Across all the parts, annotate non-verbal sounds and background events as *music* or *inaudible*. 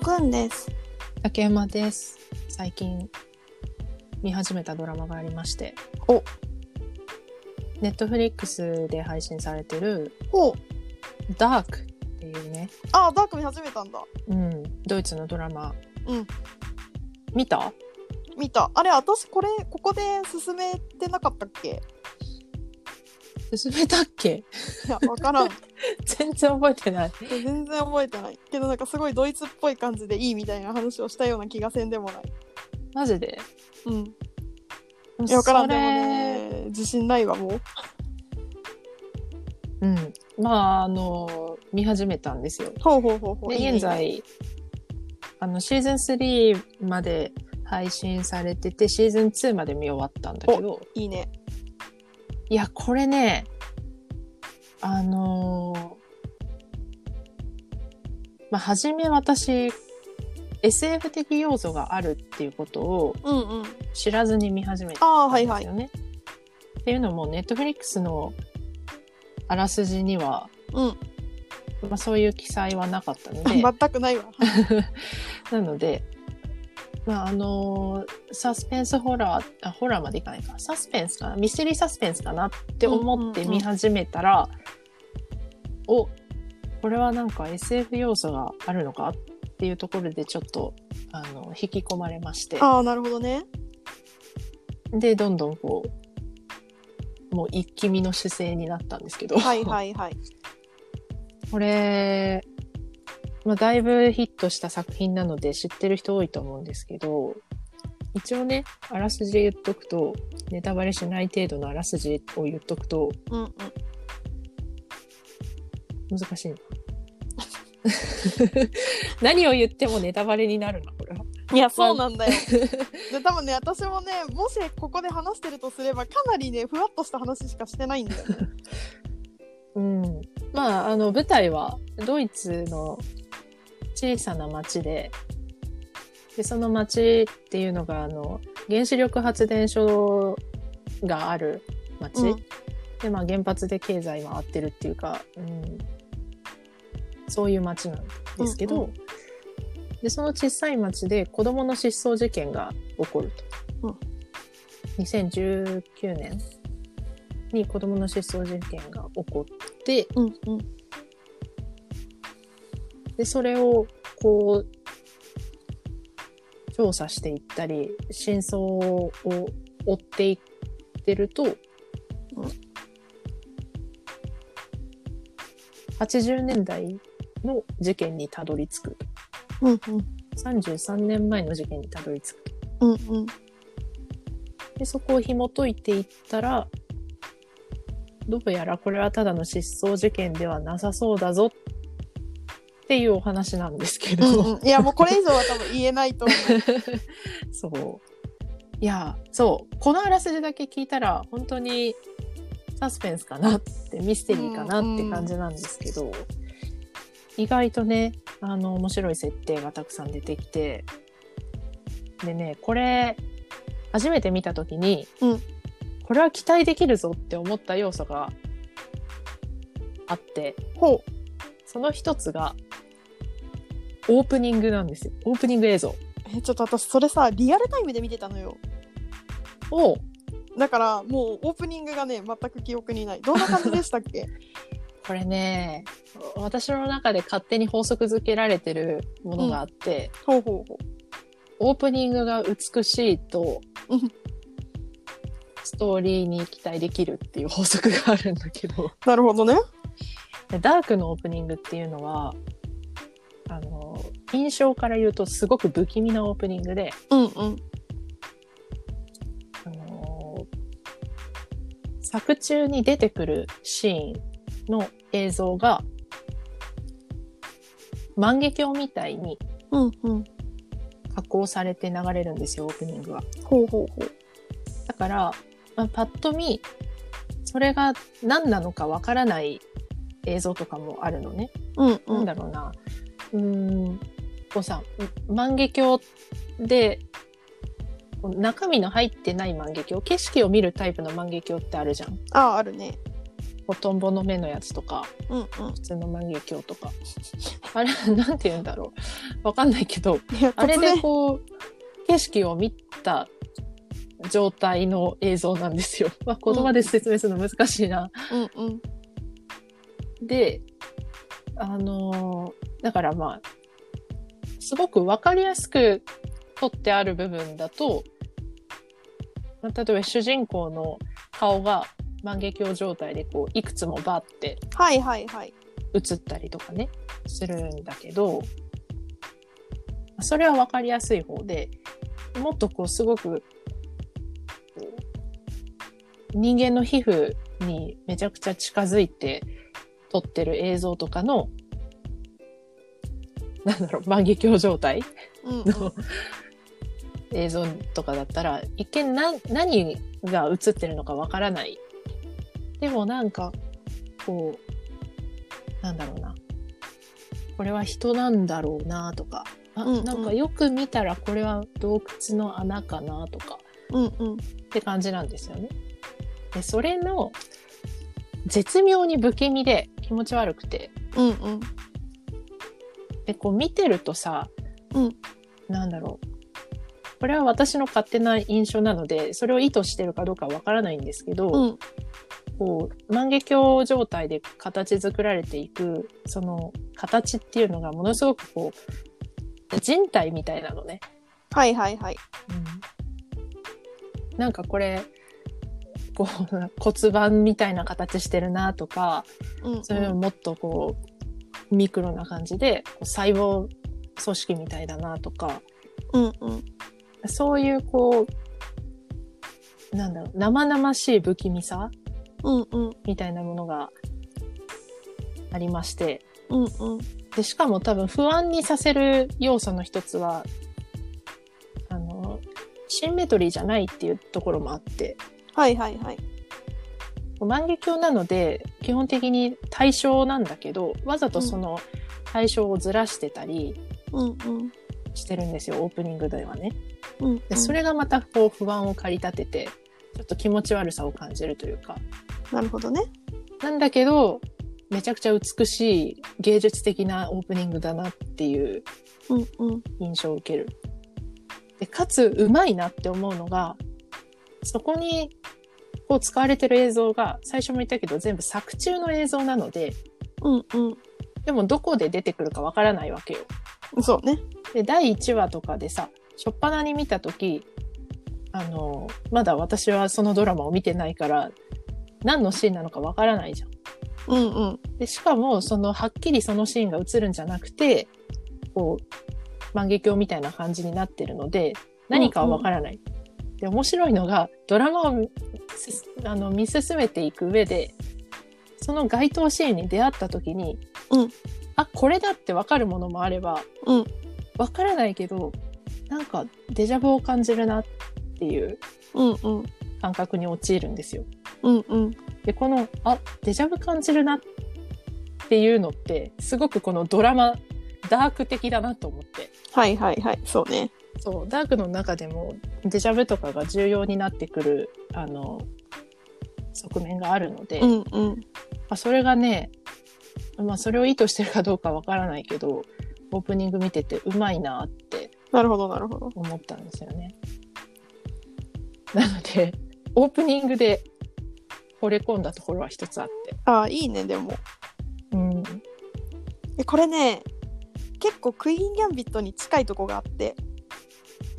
くんです。竹山です。最近見始めたドラマがありまして。おネットフリックスで配信されてるほう。ダークっていうね、あ、ダーク見始めたんだ。うん、ドイツのドラマ。うん。見た？見た。あれ、私これ、ここで進めてなかったっけ？進めたっけ？いや、わからん。*laughs* 全然覚えてない。全然覚えてない。けどなんかすごいドイツっぽい感じでいいみたいな話をしたような気がせんでもない。マジで？うん。いや、わからん。そでもれね、自信ないわ、もう。うん。まあ、あの、見始めたんですよ。ほうほうほうほう。現。在、あの、シーズン3まで配信されてて、シーズン2まで見終わったんだけど、いいね。いや、これね、あのーまあ、はじめ私、SF 的要素があるっていうことをうんうん。知らずに見始めたああ、んはいはい。ですよね。っていうのも、ネットフリックスのあらすじには、うん。まあ、そういう記載はなかったので、*laughs* 全くないわ。*laughs* なので、まあ、あのーサスペンスホラー、あ、ホラーまでいかないか。サスペンスかなミステリーサスペンスかなって思って見始めたら、お、これはなんか SF 要素があるのかっていうところでちょっと、あの、引き込まれまして。ああ、なるほどね。で、どんどんこう、もう一気見の姿勢になったんですけど。はいはいはい。*laughs* これ、まあ、だいぶヒットした作品なので知ってる人多いと思うんですけど、一応ね、あらすじ言っとくと、ネタバレしない程度のあらすじを言っとくと、うんうん。難しいな。*laughs* 何を言ってもネタバレになるな、これは。いや、そうなんだよ。で、多分ね、私もね、もしここで話してるとすれば、かなりね、ふわっとした話しかしてないんだよね。*laughs* うん。まあ、あの、舞台はドイツの小さな町で、で、その町っていうのが、あの、原子力発電所がある町。うんで、まあ、原発で経済回ってるっていうか、うん、そういう町なんですけど、うんうで、その小さい町で子供の失踪事件が起こると。うん2019年に子供の失踪事件が起こって、うんうん。で、それを、こう、調査していったり、真相を追っていってると、80年代の事件にたどり着く。うんうん。33年前の事件にたどり着く。うんうん。で、そこを紐解いていったら、どうやらこれはただの失踪事件ではなさそうだぞっていうお話なんですけど、うんうん、いやもうこれ以上は多分言えないと思 *laughs* そう。いや、そう。このあらすじだけ聞いたら、本当にサスペンスかなって、ミステリーかなって感じなんですけど、意外とね、あの、面白い設定がたくさん出てきて、でね、これ、初めて見たときに、うん。これは期待できるぞって思った要素があって、その一つが、オープニングなんですよ。オープニング映像。う。え、ちょっと私それさ、リアルタイムで見てたのよ。を、だからもうオープニングがね、全く記憶にない。どんな感じでしたっけ？*laughs* これね、私の中で勝手に法則づけられてるものがあって、ほうほうほオープニングが美しいとうん、ストーリーに期待できるっていう法則があるんだけど、う。なるほどね。でダークのオープニングっていうのは、あの、印象から言うとすごく不気味なオープニングで、うんうん。あの作中に出てくるシーンの映像が、万華鏡みたいに。加工されて流れるんですよ、オープニングは。ほうほうほう。だから、まあ、パッと見、それが何なのかわからない映像とかもあるのね。うんうなんん。だろうな。うーん、こうさ、万華鏡で、中身の入ってない万華鏡、景色を見るタイプの万華鏡ってあるじゃん。ああ、あるね。おとんぼの目のやつとか、うんうん普通の万華鏡とか。あれ、なんて言うんだろう。わかんないけど、あれでこう、景色を見た状態の映像なんですよ。まあ、言葉で説明するの難しいな。うんうんで、あのーだからまあ、すごくわかりやすく撮ってある部分だと、まあ、例えば主人公の顔が万華鏡状態でこう、いくつもバーってはいはいはい。映ったりとかね、するんだけど、それはわかりやすい方で、もっとこう、すごく、人間の皮膚にめちゃくちゃ近づいて撮ってる映像とかの、なんだろう、万華鏡状態うんうんの映像とかだったら、一見な何が映ってるのかわからない。でもなんか、こう、なんだろうな。これは人なんだろうなとか、あ、うんうんなんかよく見たらこれは洞窟の穴かなとかうんうんって感じなんですよね。で、それの絶妙に不気味で気持ち悪くて、うんうん。で、こう見てるとさ、うん。なんだろう。これは私の勝手な印象なので、それを意図してるかどうかわからないんですけど、うん。こう、万華鏡状態で形作られていく、その形っていうのがものすごくこう、人体みたいなのね。はいはいはい。なんかこれ、こう、*laughs* 骨盤みたいな形してるなとか、うんうん。それをもっとこう、ミクロな感じで、細胞組織みたいだなとか、うんうん。そういうこう、なんだろう、生々しい不気味さうんうん。みたいなものがありまして、うんうん。で、しかも多分不安にさせる要素の一つは、あの、シンメトリーじゃないっていうところもあって、はいはいはい万華鏡なので、基本的に対象なんだけど、わざとその対象をずらしてたりうんうんしてるんですよ、オープニングではね。うんで、それがまたこう不安を駆り立てて、ちょっと気持ち悪さを感じるというか。なるほどねなんだけど、めちゃくちゃ美しい芸術的なオープニングだなっていううんうん印象を受ける。で、かつ、うまいなって思うのが、そこに、こう使われてる映像が、最初も言ったけど、全部作中の映像なので、うんでもどこで出てくるかわからないわけよ。うんそうねで、第1話とかでさ、しょっぱなに見たとき、あの、まだ私はそのドラマを見てないから、何のシーンなのかわからないじゃん。うんうんで、しかも、その、はっきりそのシーンが映るんじゃなくて、こう、万華鏡みたいな感じになってるので、何かはわからない。で、面白いのが、ドラマをあの見進めていく上で、その該当シーンに出会った時に、うん。あ、これだってわかるものもあれば、うん。わからないけど、なんかデジャブを感じるなっていううんうん。感覚に陥るんですよ。うんうん。で、この、あ、デジャブ感じるなっていうのって、すごくこのドラマ、ダーク的だなと思って。はいはいはい。そうねそう、ダークの中でもデジャブとかが重要になってくる、あの、側面があるので、うんうんまあ、それがね、まあ、それを意図してるかどうかわからないけど、オープニング見ててうまいなってなるほどなるほど思ったんですよね。なので、オープニングで惚れ込んだところは一つあって。ああいいねでもうん。えこれね結構クイーン・ギャンビットに近いとこがあって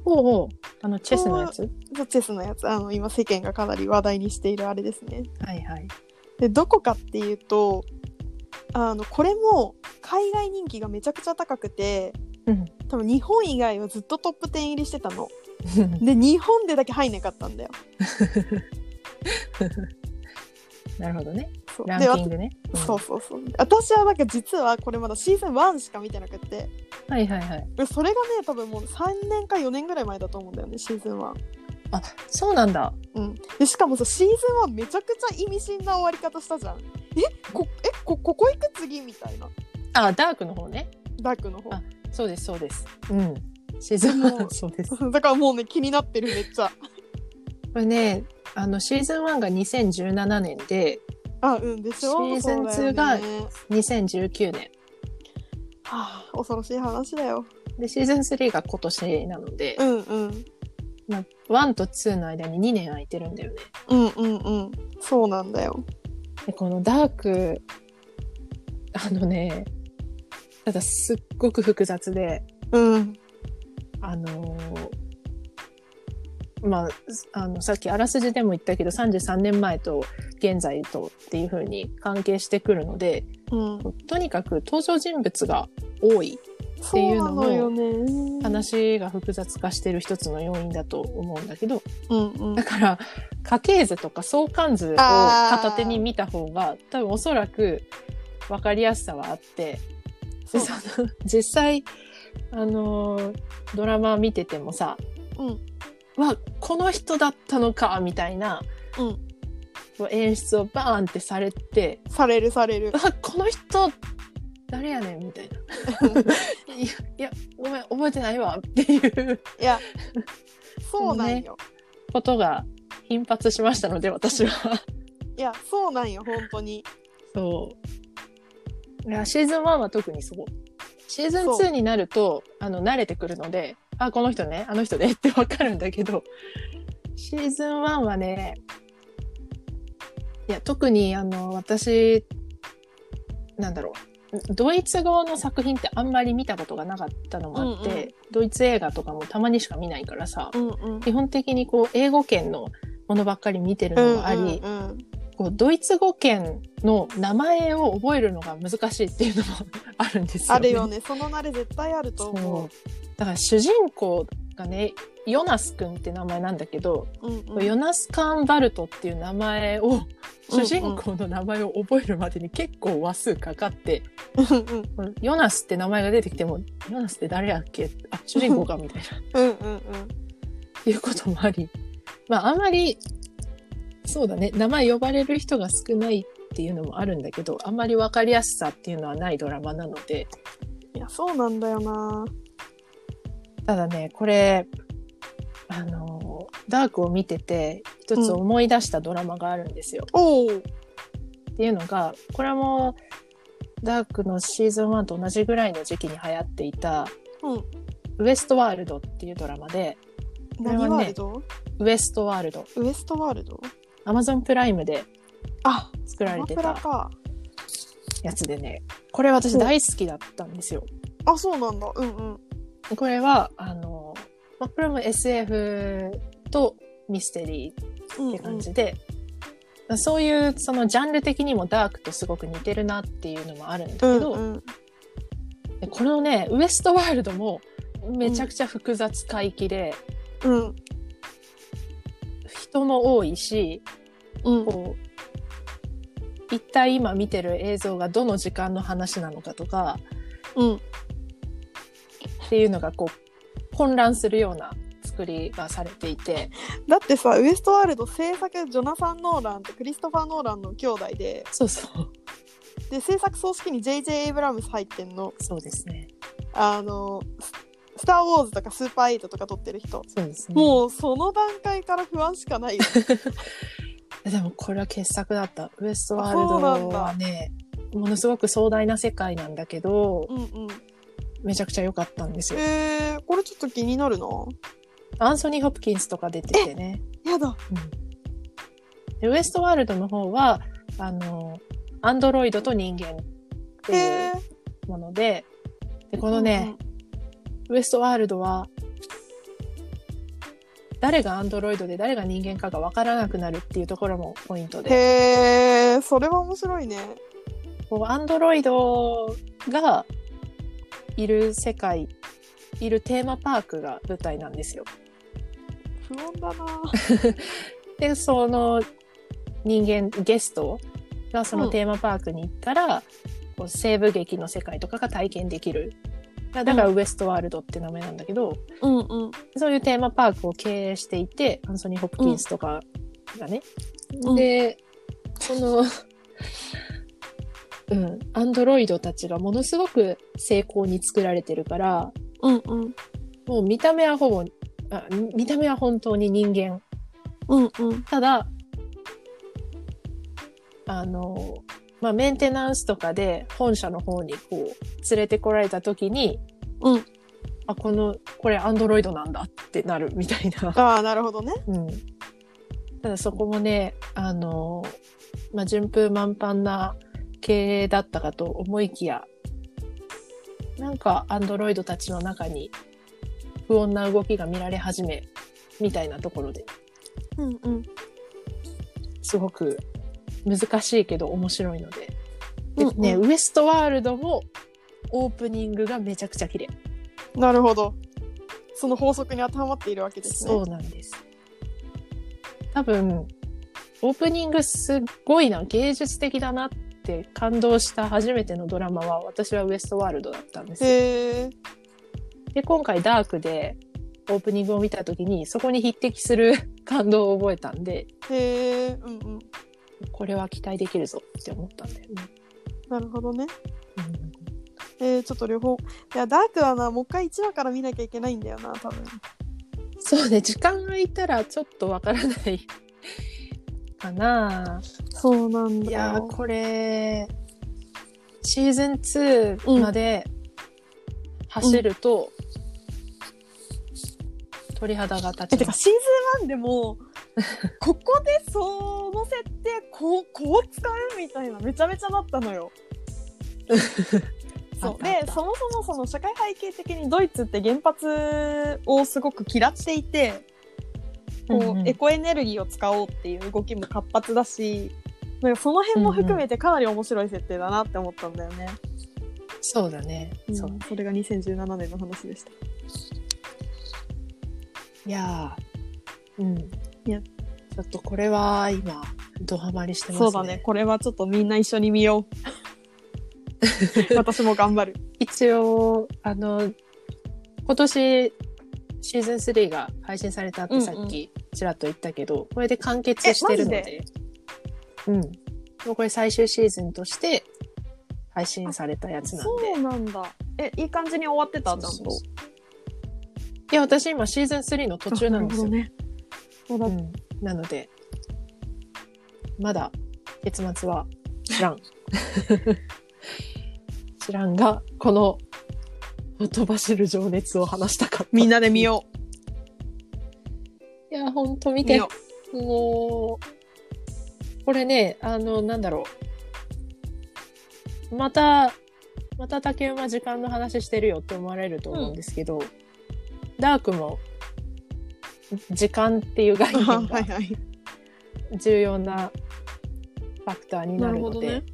ほうほう。あの、チェスのやつ？そうチェスのやつあの今世間がかなり話題にしているあれですねはいはい。でどこかっていうとあのこれも海外人気がめちゃくちゃ高くてうん。多分日本以外はずっとトップ10入りしてたの *laughs* で日本でだけ入んなかったんだよ *laughs* なるほどね。そうランキングね。んそうそうそう私はなんか実はこれまだシーズン1しか見てなくてはいはいはい。でそれがね多分もう3年か4年ぐらい前だと思うんだよねシーズン1あ、そうなんだ。うん、でしかもさシーズン1めちゃくちゃ意味深な終わり方したじゃんえ？こえ？こここ行く次みたいなあ、ダークの方ね。ダークの方あそうです、そうです。うん。シーズンも1、そうです。*laughs* だからもうね気になってるめっちゃこれね、あの、シーズン1が2017年で、あうんでしょ？シーズン2がそうだよね。2019年。はあ、恐ろしい話だよ。で、シーズン3が今年なので、うんうん。まあ、1と2の間に2年空いてるんだよね。うんうんうん。そうなんだよ。で、このダーク、あのね、ただすっごく複雑で、うん。あのーまあ、あの、さっきあらすじでも言ったけど、33年前と現在とっていう風に関係してくるので、うん。とにかく登場人物が多いそういうのも話が複雑化してる一つの要因だと思うんだけど、うんうん。だから、家系図とか相関図を片手に見た方が、多分おそらく分かりやすさはあって、でその *laughs* 実際、あのードラマ見ててもさ、うん。わ、この人だったのか、みたいなうん演出をバーンってされて、されるされる *laughs* あ、この人、誰やねんみたいな。*laughs* いや、いや、ごめん、覚えてないわっていういやそうなんよ、ことが頻発しましたので、私は。*laughs* いやそうなんよ本当にそう。いや、シーズン1は特にそう。シーズンそう2になると、あの、慣れてくるので、あ、この人ね、あの人ねってわかるんだけど、シーズン1はね、いや、特に、あの、私、なんだろう。ドイツ語の作品ってあんまり見たことがなかったのもあって、うんうん。ドイツ映画とかもたまにしか見ないからさ、うんうん。基本的にこう、英語圏のものばっかり見てるのがあり、うんうんこうドイツ語圏の名前を覚えるのが難しいっていうのもあるんですよ、あるよね。その慣れ絶対あると思そう。だから主人公がねヨナス君って名前なんだけど、う、うんうん、ヨナス・カーンバルトっていう名前をうんうん。主人公の名前を覚えるまでに結構話数かかって、うんうん。ヨナスって名前が出てきてもヨナスって誰やっけ？あ主人公かみたいな。うんうんうん。っていうこともありまああんまりそうだね。名前呼ばれる人が少ないっていうのもあるんだけどあんまり分かりやすさっていうのはないドラマなので。いやそうなんだよなただねこれあのダークを見てて一つ思い出したドラマがあるんですよ。おおっていうのがこれもダークのシーズン1と同じぐらいの時期に流行っていたうん「ウエストワールド」っていうドラマでれはワールド、ウエストワールド。ウエストワールド？Amazon プライムであ作られてたやつでねこれ私大好きだったんですよ。あそうなんだ。うんうんこれはあの、まあ、これも SF とミステリーうんって感じで、そういうそのジャンル的にもダークとすごく似てるなっていうのもあるんだけど、うんうん。でこのねウエストワールドもめちゃくちゃ複雑回帰で、うん。人も多いしうん。こう一体今見てる映像がどの時間の話なのかとかうんっていうのがこう混乱するような作りがされていて。だってさウエストワールド制作ジョナサン・ノーランとクリストファー・ノーランの兄弟でそうそう。で制作総指揮に J.J. エイブラムス入ってんの。そうですね。あのススター・ウォーズとかスーパーエイトとか撮ってる人。そうですね。もうその段階から不安しかないよ。*laughs* でもこれは傑作だった。ウエストワールドはねものすごく壮大な世界なんだけどうんうんめちゃくちゃ良かったんですよ。えー、これちょっと気になるな。アンソニー・ホプキンスとか出ててね。やだ。でウエストワールドの方は、あの、アンドロイドと人間ってへいうえもので、で、このね、ウエストワールドは、誰がアンドロイドで誰が人間かがわからなくなるっていうところもポイントへで、えそれは面白いね。こうアンドロイドがいる世界、いるテーマパークが舞台なんですよ。不穏だな *laughs* で、その人間、ゲストがそのテーマパークに行ったら、こう西部劇の世界とかが体験できる。だだからウエストワールドって名前なんだけど、うんうんそういうテーマパークを経営していて、アンソニー・ホプキンスとかがね。うんで、その、うん、アンドロイドたちがものすごく精巧に作られてるから、うんうんもう見た目はほぼ、あ見た目は本当に人間うんうんただ、あの、まあ、メンテナンスとかで本社の方にこう、連れてこられた時に、うん。あ、この、これアンドロイドなんだってなるみたいな。ああ、なるほどね。うん。ただそこもね、あの、まあ、順風満帆な経営だったかと思いきや、なんかアンドロイドたちの中に不穏な動きが見られ始め、みたいなところで、うんうん。すごく難しいけど面白いので。でうんうんね、ウエストワールドもオープニングがめちゃくちゃ綺麗。なるほど。その法則に当てはまっているわけですね。そうなんです。多分、オープニングすっごいな、芸術的だなって感動した初めてのドラマは、私はウエストワールドだったんですよ。で、今回ダークでオープニングを見た時に、そこに匹敵する *laughs* 感動を覚えたんで、へえ。うんうん。これは期待できるぞって思ったんだよね。なるほどね。うんえー、ちょっと両方。いや、ダークはな、もう一回1話から見なきゃいけないんだよな、多分。そうね、時間が空いたらちょっとわからないかな。そうなんだ。いやー、これ、シーズン2まで走ると、鳥肌が立え、てか。シーズン1でも、*laughs* ここでその設定、こう、こう使うみたいな、めちゃめちゃなったのよ。*laughs* そうでそもそもその社会背景的にドイツって原発をすごく嫌っていてこう、エコエネルギーを使おうっていう動きも活発だしなんかその辺も含めてかなり面白い設定だなって思ったんだよね。そうだね。うんそう。それが2017年の話でした。いやー、うん。いやちょっとこれは今、ドハマりしてますね。そうだね。これはちょっとみんな一緒に見よう。*laughs* 私も頑張る。一応、あの、今年、シーズン3が配信されたってさっきちらっと言ったけど、これで完結してるのえで、うん。もうこれ最終シーズンとして配信されたやつなんで。そうなんだ。え、いい感じに終わってた？んと。そういや、私今シーズン3の途中なんですよ。ね。そうだうん。なので、まだ結末は知らん。*laughs* 知らんが、この、ほとばしる情熱を話したかった。みんなで見よいや、ほんと見う。見てよ。もう、これね、あの、なんだろう。また、また竹馬時間の話してるよって思われると思うんですけど、ダークも、時間っていう概念 *laughs* はがいはい。重要なファクターになるので、なるほ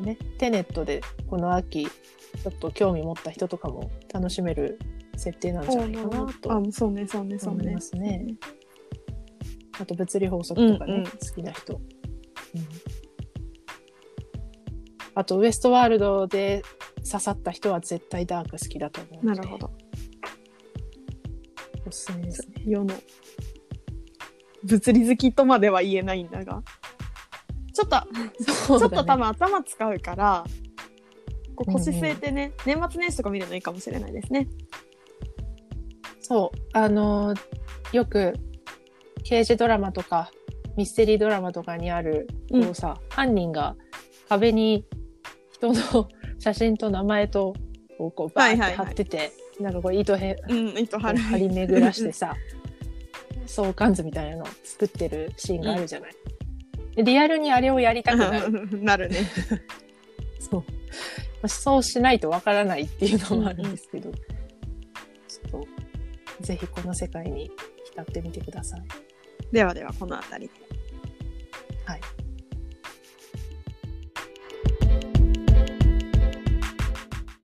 どねね、テネットでこの秋、ちょっと興味持った人とかも楽しめる設定なんじゃないかなとあ、そうね、そうね、そうね思いま。すね。あと物理法則とかね、うんうん好きな人。うんあとウエストワールドで刺さった人は絶対ダーク好きだと思う。なるほど。おすすめですね。世の物理好きとまでは言えないんだが。ちょっと、*laughs* そちょっと多分頭使うから、こう腰うんうん据えてね、年末年始とか見るのいいかもしれないですね。そう。あのーよく、刑事ドラマとか、ミステリードラマとかにある、うんこうさ、犯人が壁に人の写真と名前と、こう、こうバーって貼ってて、なんかこう糸へうん、糸こ張張り巡らしてさ、相関図みたいなのを作ってるシーンがあるじゃない。でリアルにあれをやりたくなる。なるね。*laughs* まあそうしないとわからないっていうのもあるんですけど、ちょっと、ぜひこの世界に浸ってみてください。ではでは、このあたりで。はい。